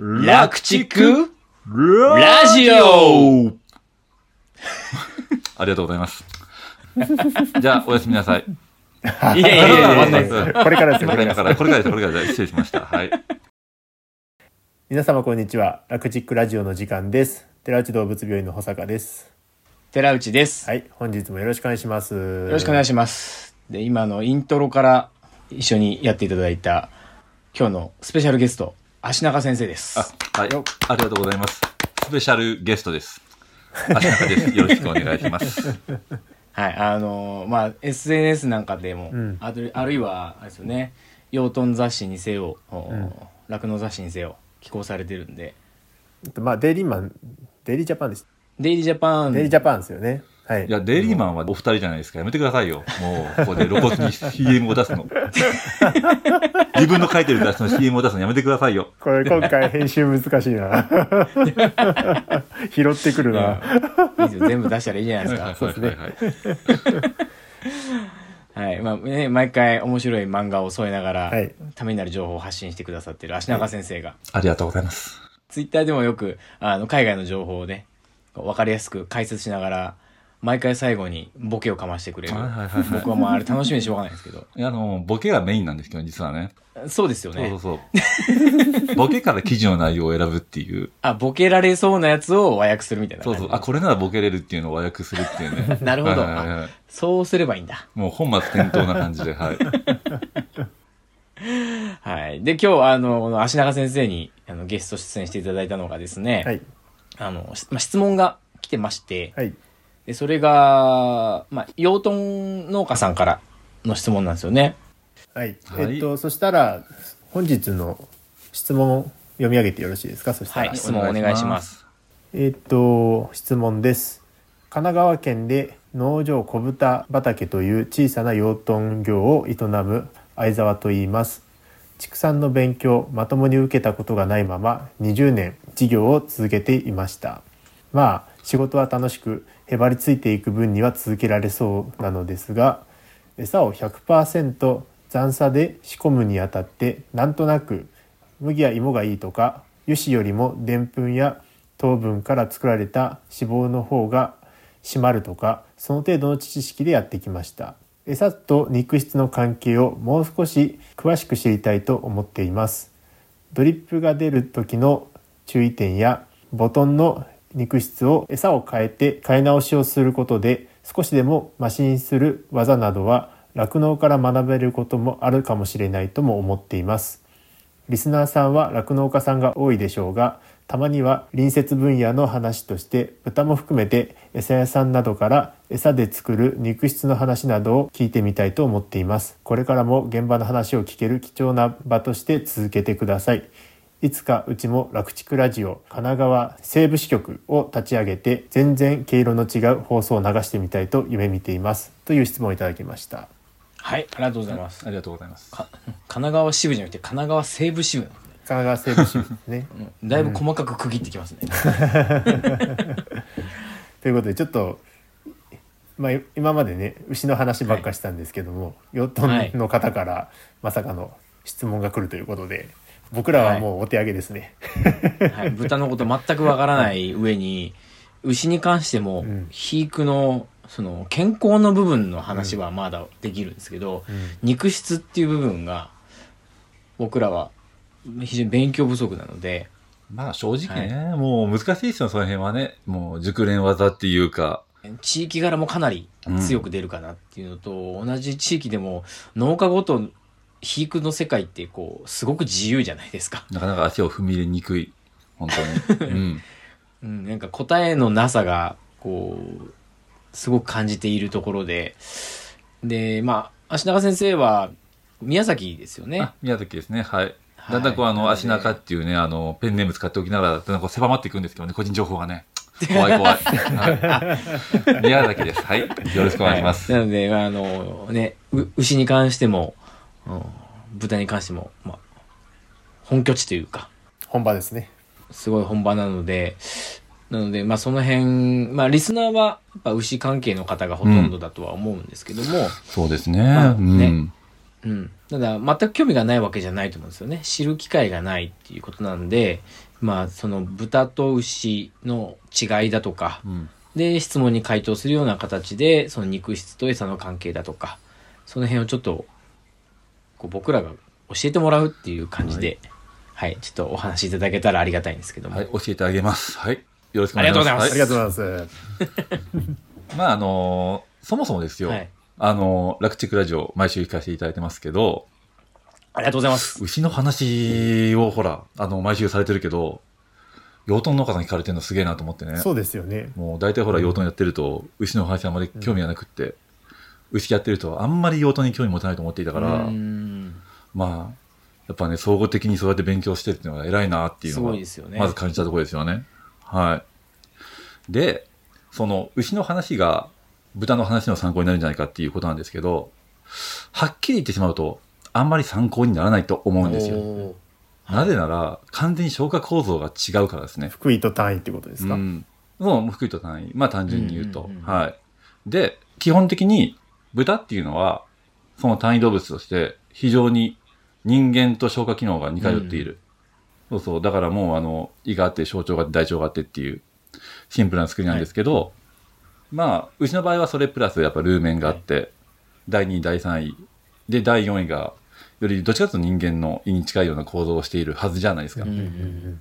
楽畜ラジオ ありがとうございます。じゃあ、おやすみなさい。いやいやいやいやいですこれからですよ、これから。これからです、これからです。失礼しました。はい。皆様こんにちは。楽チックラジオの時間です。寺内動物病院の保坂です。寺内です。はい、本日もよろしくお願いします。よよろしくお願いします。で、今のイントロから一緒にやっていただいた今日のスペシャルゲスト、あしなか先生です。あ、はい。ありがとうございます。スペシャルゲストです。あしなかです。よろしくお願いします。はい、あのーまあ、SNS なんかでも、うんあるあるいは、あれですよね、養豚雑誌にせよ、酪農、雑誌にせよ、寄稿されてるんで、まあ、デイリーマン、デイリージャパンです。デイリージャパン、デイリージャパンですよね。はい。いや、デイリーマンはお二人じゃないですか。やめてくださいよ。もう、ここで露骨に CM を出すの。自分の書いてる雑誌の CM を出すのやめてくださいよ。これ今回編集難しいな。拾ってくるな。いいですよ全部出したらいいじゃないですか。はいはいはいはい。まあね、毎回面白い漫画を添えながら、はいためになる情報を発信してくださってる足長先生が、ありがとうございます。ツイッターでもよく、あの、海外の情報をね、わかりやすく解説しながら、毎回最後にボケをかましてくれる。はいはいはいはい僕はもうあれ楽しみにしょうがないですけど。いやあの、ボケがメインなんですけど、実はね。そうですよね。そうそうそう。ボケから記事の内容を選ぶっていう。あ、ボケられそうなやつを和訳するみたいな。そうそう。あ、これならボケれるっていうのを和訳するっていうね なるほどはいはいはいそうすればいいんだ。もう本末転倒な感じで、はい。はい。で、今日、あの、この足長先生に、あの、ゲスト出演していただいたのがですね、はい。あの、しまあ、質問が来てまして、はい。で、それが、まあ、養豚農家さんからの質問なんですよね。はい。はいえっと、そしたら、本日の質問を読み上げてよろしいですか？そしたら。はい質問お願いします。えっと、質問です。神奈川県で農場小豚畑という小さな養豚業を営む相沢と言います。畜産の勉強、まともに受けたことがないまま20年事業を続けていました。まあ、仕事は楽しく、へばりついていく分には続けられそうなのですが、餌を100%残差で仕込むにあたってなんとなく麦や芋がいいとか油脂よりもでんぷんや糖分から作られた脂肪の方が締まるとかその程度の知識でやってきました。餌と肉質の関係をもう少し詳しく知りたいと思っています。ドリップが出る時の注意点やボトンの肉質を餌を変えて買い直しをすることで少しでもマシにする技などは酪農から学べることもあるかもしれないとも思っています。リスナーさんは酪農家さんが多いでしょうがたまには隣接分野の話として豚も含めて餌屋さんなどから餌で作る肉質の話などを聞いてみたいと思っています。これからも現場の話を聞ける貴重な場として続けてください。いつかうちも楽畜ラジオ神奈川西部支局を立ち上げて全然毛色の違う放送を流してみたいと夢見ていますという質問をいただきましたはい、ありがとうございます。ありがとうございます。か神奈川支部じゃなくて、神奈川西部支部。神奈川西部支部ですね うんだいぶ細かく区切ってきますね。ということでちょっと、まあ、今までね牛の話ばっかしたんですけども、養豚の方からまさかの質問が来るということで僕らはもうお手上げですね、はい、豚のこと全くわからない上に、牛に関してもん、肥育の、その、健康の部分の話はまだできるんですけど、肉質っていう部分が、僕らは非常に勉強不足なので、まあ正直ね、もう難しいですよ、その辺はね。もう熟練技っていうか。地域柄もかなり強く出るかなっていうのと、同じ地域でも農家ごと肥育の世界ってこう、すごく自由じゃないですか。なかなか足を踏み入れにくい。本当に。うん。うん、なんか答えのなさが、こう、すごく感じているところで、で、まあ、足長先生は、宮崎ですよねあ。宮崎ですね。はい。はいだんだんこう、あの、足中っていうね、あの、ペンネーム使っておきながら、だんだんこう狭まっていくんですけどね、個人情報がね。怖い怖い。はい、宮崎です。はい。よろしくお願いします。なので、あの、ね、う牛に関しても、うん豚に関しても、まあ、本拠地というか、本場ですねすごい本場なので、なので、まあその辺、まあリスナーはやっぱ牛関係の方がほとんどだとは思うんですけども、そうですね。まあうん。ねうん。ただ、全く興味がないわけじゃないと思うんですよね。知る機会がないっていうことなんで、まあ、その豚と牛の違いだとか、うん。で、質問に回答するような形で、その肉質と餌の関係だとか、その辺をちょっと、こう僕らが教えてもらうっていう感じで、はい、ちょっとお話しいただけたらありがたいんですけども。はい、教えてあげます。はい。よろしくお願いします。ありがとうございますありがとうございます。まあ、あのーそもそもですよ。はいあのー、楽チクラジオ、毎週聞かせていただいてますけど、ありがとうございます。牛の話をほら、あの、毎週されてるけど、養豚農家さん聞かれてるのすげえなと思ってね。そうですよね。もう大体ほら養豚やってると、牛の話あんまり興味がなくって、牛やってるとあんまり養豚に興味持たないと思っていたから、うーんまあ、やっぱね、総合的にそうやって勉強してるっていうのが偉いなっていうすのが、ごいですよね。まず感じたところですよね。はい。で、その牛の話が豚の話の参考になるんじゃないかっていうことなんですけど、はっきり言ってしまうと、あんまり参考にならないと思うんですよ。なぜなら、完全に消化構造が違うからですね。福井と単位ってことですか、うん。もう、福井と単位。まあ単純に言うと。うんうんうんはい。で、基本的に豚っていうのは、その単位動物として非常に人間と消化機能が似通っている。そうそう。だからもうあの、胃があって、小腸があって、大腸があってっていうシンプルな作りなんですけど、まあ、うちの場合はそれプラスやっぱルーメンがあって、第2位、第3位。で、第4位が、よりどっちかというと人間の胃に近いような構造をしているはずじゃないですか。うんうんうん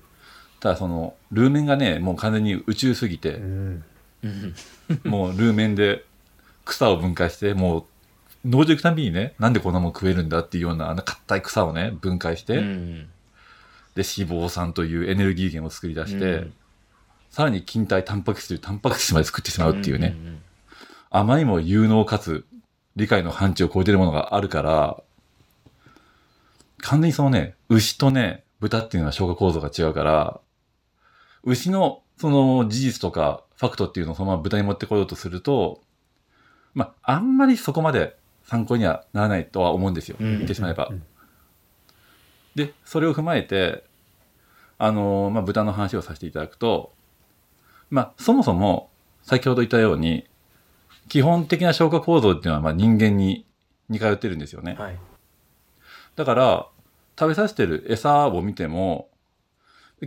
ただその、ルーメンがね、もう完全に宇宙すぎて、うんうんもうルーメンで草を分解して、もう農場行くたびにね、なんでこんなもん食えるんだっていうようなあの硬い草をね、分解して、うん。で、脂肪酸というエネルギー源を作り出して、うん。さらに筋体タンパク質というタンパク質まで作ってしまうっていうね、んん。あまりにも有能かつ理解の範疇を超えてるものがあるから、完全にそのね、牛とね、豚っていうのは消化構造が違うから、牛のその事実とかファクトっていうのをそのまま豚に持ってこようとすると、まあ、あんまりそこまで参考にはならないとは思うんですよ。うん言ってしまえば。うんで、それを踏まえて、あのーまあ、豚の話をさせていただくと、まあ、そもそも、先ほど言ったように、基本的な消化構造っていうのは、まあ、人間に似通ってるんですよね。はい。だから、食べさせてる餌を見ても、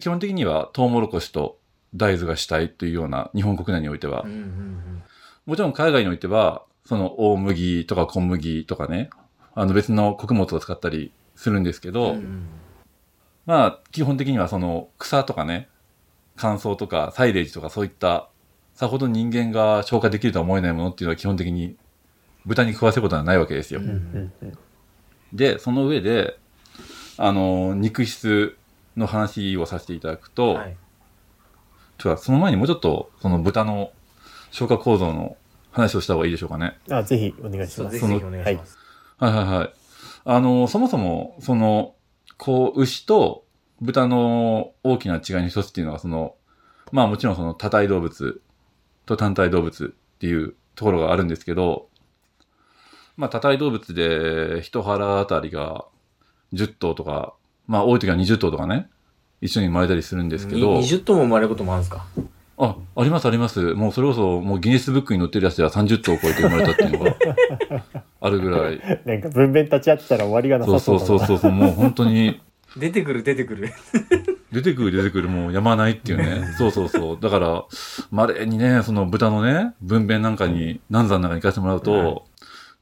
基本的にはトウモロコシと大豆が主体というような日本国内においてはうん、うんもちろん海外においては、その大麦とか小麦とかね、あの別の穀物を使ったりするんですけうんど、うんまあ基本的にはその草とかね、乾燥とかサイレージとかそういったさほど人間が消化できるとは思えないものっていうのは基本的に豚に食わせることはないわけですよ。うんで、その上で、あの、肉質の話をさせていただくと、はい。その前にもうちょっと、その豚の消化構造の話をした方がいいでしょうかね。あぜひお願いしますぜひぜひお願いします。はいはいはい。あの、そもそも、その、こう、牛と豚の大きな違いの一つっていうのは、その、まあもちろんその多体動物と単体動物っていうところがあるんですけど、まあ多体動物で一腹あたりが10頭とか、まあ多い時は20頭とかね、一緒に生まれたりするんですけど、に20頭も生まれることもあるんですか？あ、ありますあります。もうそれこそ、もうギネスブックに載ってるやつでは30頭を超えて生まれたっていうのが あるぐらい。なんか文弁立ち会ってたら終わりがなそうさそだなそううそうそうそう、もう本当に、出てくる出てくる。出てくる出てくるもうやまないっていうね。そうそうそう。だから、稀にね、その豚のね、分娩なんかに、難産なんかに行かせてもらうと、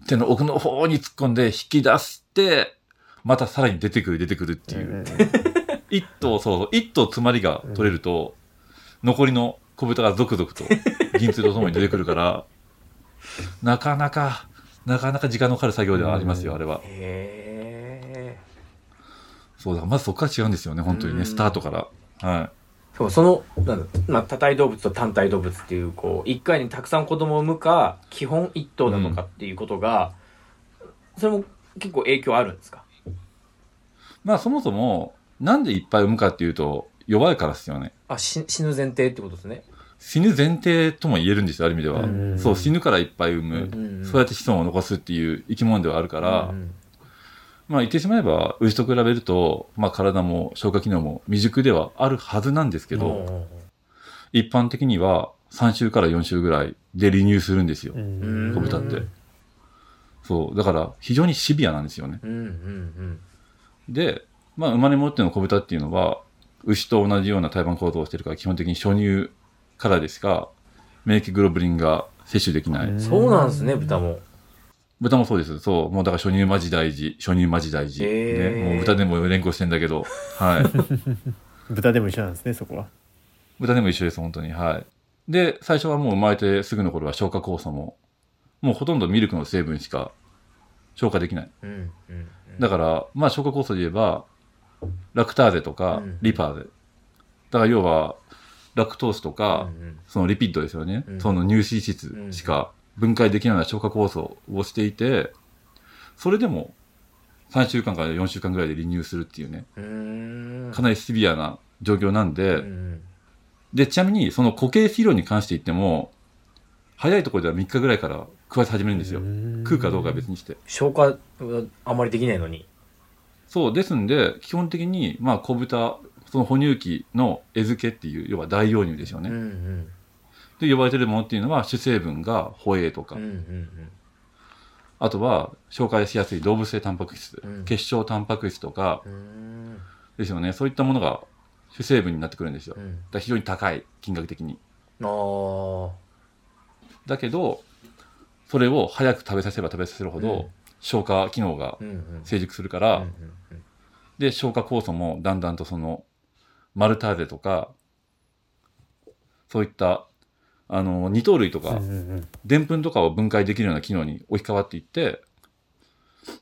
手の奥の方に突っ込んで引き出して、またさらに出てくる出てくるっていう。うんうん一頭、そうそう、一頭詰まりが取れると、残りの小豚が続々と銀通とともに出てくるから、なかなか、なかなか時間のかかる作業ではありますよ、うんあれは。へそうだ、まずそこから違うんですよね、本当にね、うんスタートから。はい。ーそうその、なんだまあ、多体動物と単体動物っていう、こう、一回にたくさん子供を産むか、基本一頭だとかっていうことが、それも結構影響あるんですか？まあそもそも、なんでいっぱい産むかっていうと、弱いからですよね。あ、し死ぬ前提ってことですね。死ぬ前提とも言えるんですよ、ある意味では。うんそう、死ぬからいっぱい産む。うんそうやって子孫を残すっていう生き物ではあるから、うんまあ言ってしまえば、牛と比べると、まあ体も消化機能も未熟ではあるはずなんですけど、うん一般的には3週から4週ぐらいで離乳するんですよ。うん小豚って。そう。だから、非常にシビアなんですよね。で、まあ、生まれ持っての子豚っていうのは、牛と同じような胎盤構造をしてるから、基本的に初乳からでしか、免疫グロブリンが摂取できない。うん。そうなんですね、豚も。豚もそうです。そう。もうだから初乳マジ大事。初乳マジ大事。ね。もう豚でも連呼してんだけど。はい。豚でも一緒なんですねそこは豚でも一緒です、本当に。はい。で、最初はもう生まれてすぐの頃は消化酵素も、もうほとんどミルクの成分しか消化できない。うんうんうん。だから、まあ消化酵素で言えば、ラクターゼとかうんリパーゼ。だから要は、ラクトースとか、うんうんそのリピッドですよね。うんその乳脂質しか分解できないような消化酵素をしていて、それでも3週間から4週間ぐらいで離乳するっていうね、う。かなりシビアな状況なんで、うんうんで、ちなみにその固形肥料に関して言っても、早いところでは3日ぐらいから食わせ始めるんですよ。食うかどうかは別にして。消化はあまりできないのに。そう、ですんで、基本的に、まあ、小豚、その哺乳期の餌付けっていう、要は大容乳ですよね。うんうん。で、呼ばれてるものっていうのは、主成分がホエイとか、うんうんあとは、紹介しやすい動物性タンパク質、うん結晶タンパク質とか。ですよね。そういったものが主成分になってくるんですよ。うん。ら非常に高い、金額的に。ああ。だけど、それを早く食べさせれば食べさせるほど、うん消化機能が。成熟するから、で、消化酵素もだんだんとその、マルターゼとか、そういった、あの、二糖類とか、でんぷんとかを分解できるような機能に置き換わっていって、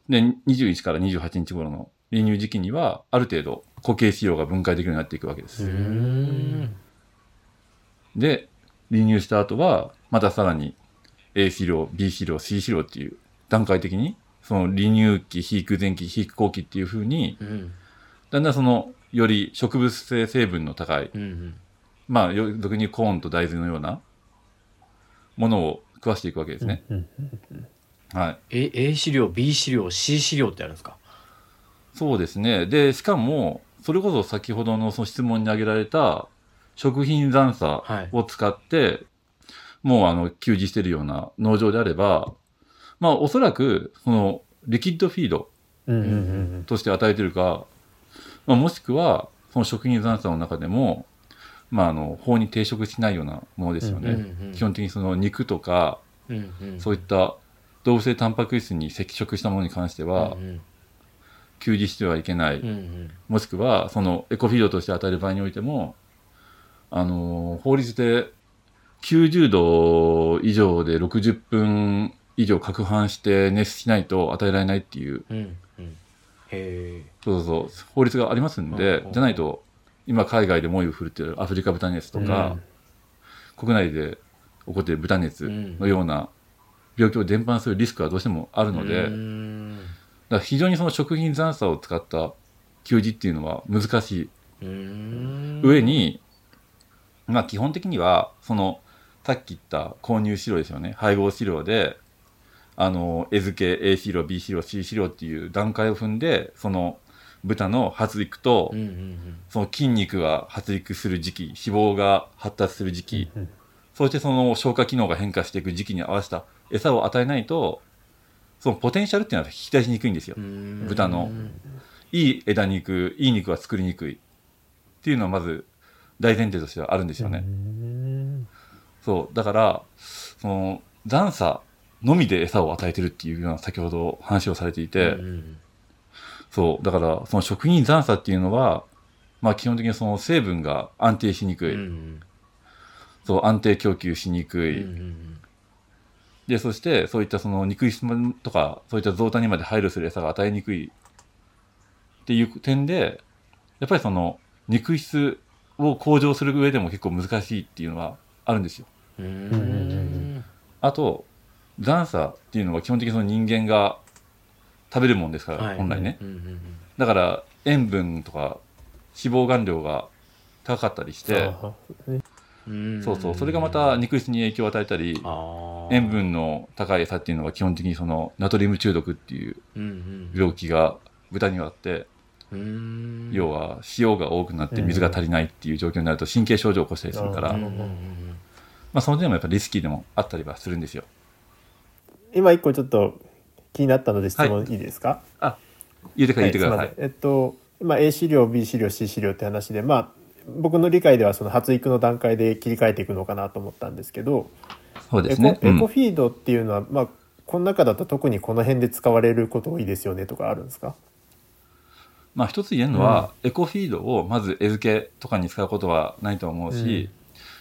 で、21から28日頃の離乳時期には、ある程度固形飼料が分解できるようになっていくわけです。で、離乳した後は、またさらに A 飼料、B 飼料、C 飼料っていう段階的に、その離乳期、肥育前期、肥育後期っていう風に、うんだんだんその、より植物性成分の高い、うんうん。まあ、よ俗にコーンと大豆のようなものを食わしていくわけですね。うんはい。A, A 資料 B 資料 C 資料ってあるんですか？そうですね。で、しかも、それこそ先ほどのその質問に挙げられた食品残差を使って、もうあの、給仕してるような農場であれば、まあおそらく、その、リキッドフィードとして与えてるか、まあ、もしくは、その食品残差の中でも、まああの、法に抵触しないようなものですよね。うんうん基本的にその肉とか、うんうん。そういった動物性タンパク質に接触したものに関しては、うん給仕してはいけない。うんうんもしくは、そのエコフィードとして与える場合においても、あのー法律で90度以上で60分以上攪拌して熱しないと与えられないっていう、うんうん。へえ。そうそうそう、法律がありますんでうん、じゃないと、今海外で猛威を振るってるアフリカ豚熱とか、国内で起こっている豚熱のような病気を伝播するリスクはどうしてもあるので、うーんだから非常にその食品残差を使った給仕っていうのは難しい。うーん。上に、まあ基本的には、その、さっき言った購入飼料ですよね。配合飼料で、あの、餌付け A 飼料、B 飼料、C 飼料っていう段階を踏んで、その豚の発育と、うんうんその筋肉が発育する時期、脂肪が発達する時期、うんそしてその消化機能が変化していく時期に合わせた餌を与えないと、そのポテンシャルっていうのは引き出しにくいんですよう。ん。豚のいい枝肉、いい肉は作りにくいっていうのはまず大前提としてはあるんですよね。うんそう。だから、その残差のみで餌を与えてるっていうような先ほど話をされていて、うんうんそう。だから、その食品残差っていうのは、まあ基本的にその成分が安定しにくい。うんうんそう、安定供給しにくい。うんうんで、そして、そういったその肉質とか、そういった増タにまで配慮する餌が与えにくいっていう点で、やっぱりその肉質を向上する上でも結構難しいっていうのはあるんですよ。うー残差っていうのは基本的にその人間が食べるもんですから、はい。本来ね。うんうんだから、塩分とか脂肪含量が高かったりして、そうそう、それがまた肉質に影響を与えたり、塩分の高い餌っていうのは基本的にそのナトリウム中毒っていううんうん病気が豚にはあって、うーん。要は塩が多くなって水が足りないっていう状況になると神経症状を起こしたりするから、うんまうんうんうん。あその点もやっぱリスキーでもあったりはするんですよ。今一個ちょっと気になったので質問い。いですか、言ってください、言ってください。えっと、まあ、A 資料 B 資料 C 資料って話でまあ僕の理解ではその発育の段階で切り替えていくのかなと思ったんですけどそうですね。エコエコうんフィードっていうのは、まあこの中だと特にこの辺で使われること多いですよねとかあるんですか？まあ一つ言えるのは、エコフィードをまず餌付けとかに使うことはないと思うし、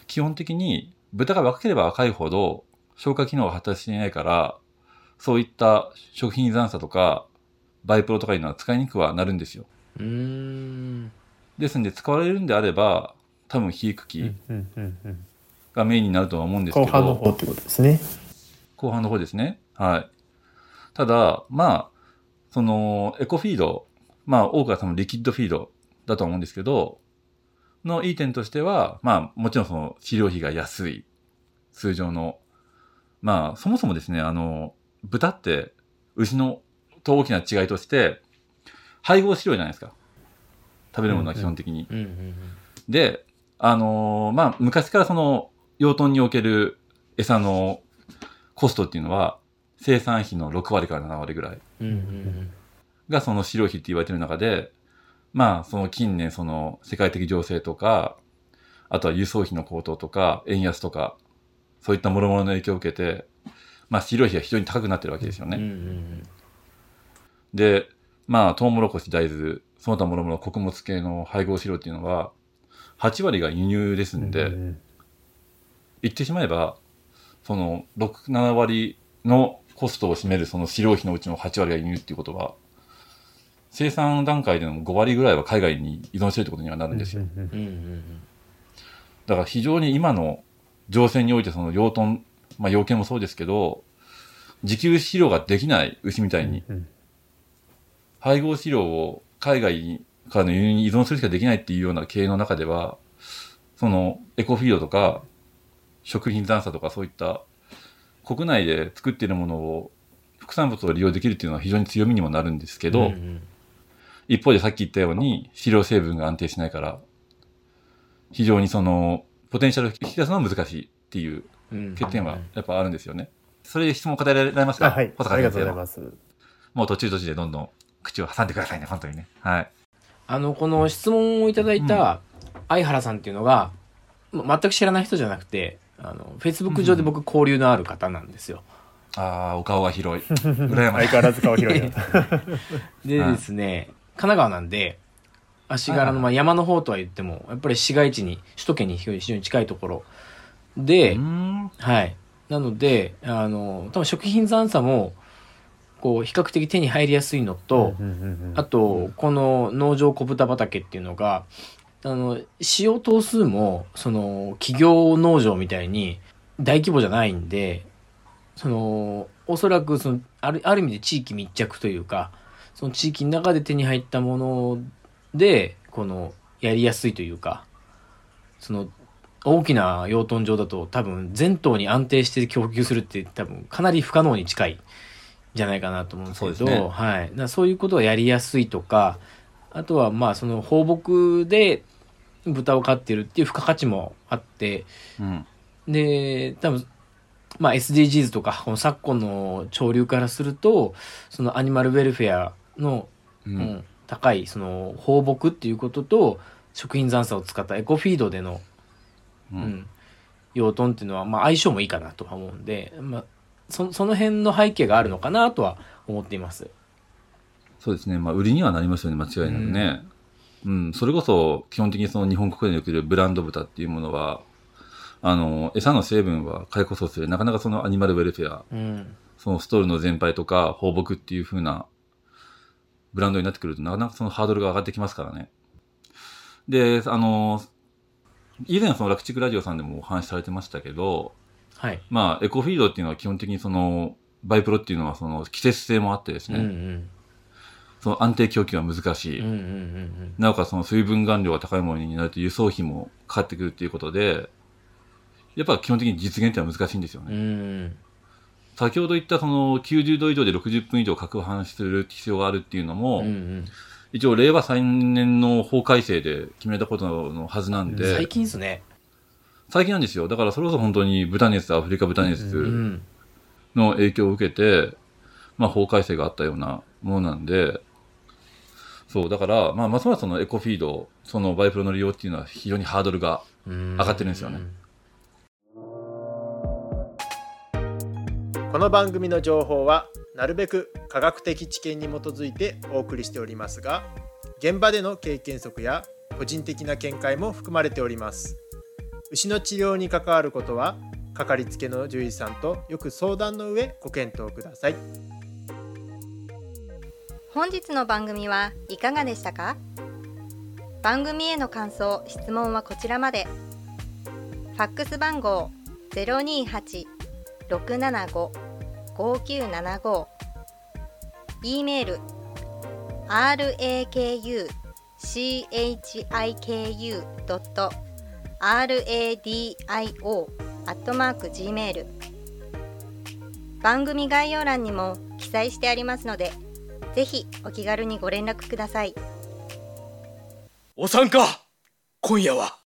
基本的に豚が若ければ若いほど消化機能が発達していないから、そういった食品残差とか、バイプロとかいうのは使いにくくはなるんですよ。うーん。ですんで使われるんであれば、多分非育期うんうんうんがメインになるとは思うんですけど、後半の方ってことですね。後半の方ですね。はい。ただ、まあ、その、エコフィード、まあ、多くは多分リキッドフィードだと思うんですけど、のいい点としては、まあ、もちろんその、飼料費が安い、通常の。まあ、そもそもですね、あの、豚って、牛の、と大きな違いとして、配合飼料じゃないですか。食べるものは基本的に。で、あのーまあ、昔からその、養豚における餌のコストっていうのは、生産費の6割から7割ぐらいがその飼料費って言われてる中で、まあ、その近年その世界的情勢とか、あとは輸送費の高騰とか、円安とか、そういった諸々の影響を受けて、まあ、飼料費が非常に高くなってるわけですようん。うんうね。んで、まあ、トウモロコシ、大豆、その他諸々穀物系の配合飼料っていうのは、8割が輸入ですんで、うん言ってしまえば、その、6、7割のコストを占めるその飼料費のうちの8割が輸入っていうことは、生産段階での5割ぐらいは海外に依存してるってことにはなるんですよ。だから非常に今の情勢においてその養豚、まあ養鶏もそうですけど、自給飼料ができない牛みたいに、うん配合飼料を海外からの輸入に依存するしかできないっていうような経営の中では、そのエコフィードとか食品残差とかそういった国内で作っているものを副産物を利用できるっていうのは非常に強みにもなるんですけど、うん一方でさっき言ったように飼料成分が安定しないから、非常にそのポテンシャルを引き出すのは難しいっていううん欠点はやっぱあるんですよね。それで質問答えられますか？あはい、小ありがとうございます。もう途中途中でどんどん口を挟んでくださいね、本当にね。はい。あの、この質問をいただいた相原さんっていうのが、ま全く知らない人じゃなくて、あの、Facebook 上で僕交流のある方なんですよ。ああ、お顔が広い。羨ましい。相変わらず顔広いな。ではいですね、神奈川なんで、足柄のまあ山の方とは言っても、やっぱり市街地に、首都圏に非常に近いところで。はい。なので、あの、多分食品残差も、こう、比較的手に入りやすいのと、あと、この農場小豚畑っていうのが、あの、使用頭数も、その、企業農場みたいに大規模じゃないんで、その、おそらく、その、ある、ある意味で地域密着というか、その地域の中で手に入ったもので、この、やりやすいというか、その、大きな養豚場だと多分全頭に安定して供給するって多分かなり不可能に近いじゃないかなと思うんですけど、そうねはい。そういうことがやりやすいとか、あとはまあその放牧で豚を飼ってるっていう付加価値もあって、うん。で、多分、まあ SDGs とか、この昨今の潮流からすると、そのアニマルウェルフェアの、う。うんん高い、その放牧っていうことと、食品残差を使ったエコフィードでの、う。うんん、養豚っていうのは、まあ相性もいいかなとは思うんで、まあ、そその辺の背景があるのかなとは思っています。そうですね。まあ、売りにはなりますよね、間違いなくね。うん。それこそ、基本的にその日本国内におけるブランド豚っていうものは、あの、餌の成分は解雇そうする。なかなかそのアニマルウェルフェア、うん。そのストールの全廃とか放牧っていう風なブランドになってくるとなかなかそのハードルが上がってきますからね。で、あの、以前その楽畜ラジオさんでもお話しされてましたけど、はい。まあエコフィードっていうのは基本的にそのバイプロっていうのはその季節性もあってですうんね、うん。その安定供給は難しい。うんうんうんなおかつその水分含量が高いものになると輸送費もかかってくるっていうことで、やっぱ基本的に実現っていうのは難しいんですよね。うん。うん。先ほど言ったその90度以上で60分以上攪拌する必要があるっていうのも、うんうん一応令和3年の法改正で決めたことのはずなんで、最近ですね。最近なんですよ。だからそれこそ本当に豚熱、アフリカ豚う熱ん。の影響を受けて、まあ、法改正があったようなものなんで、そう、だから、まあ、ますますそのエコフィード、そのバイプロの利用っていうのは非常にハードルが上がってるんですよねこの番組の情報はなるべく科学的知見に基づいてお送りしておりますが現場での経験則や個人的な見解も含まれております。牛の治療に関わることはかかりつけの獣医さんとよく相談の上ご検討ください。本日の番組はいかがでしたか？番組への感想・質問はこちらまで。ファックス番号5975 e メール。Rakuchiku.radio アットマーク gmail 番組概要欄にも記載してありますのでぜひお気軽にご連絡ください。お参加今夜は。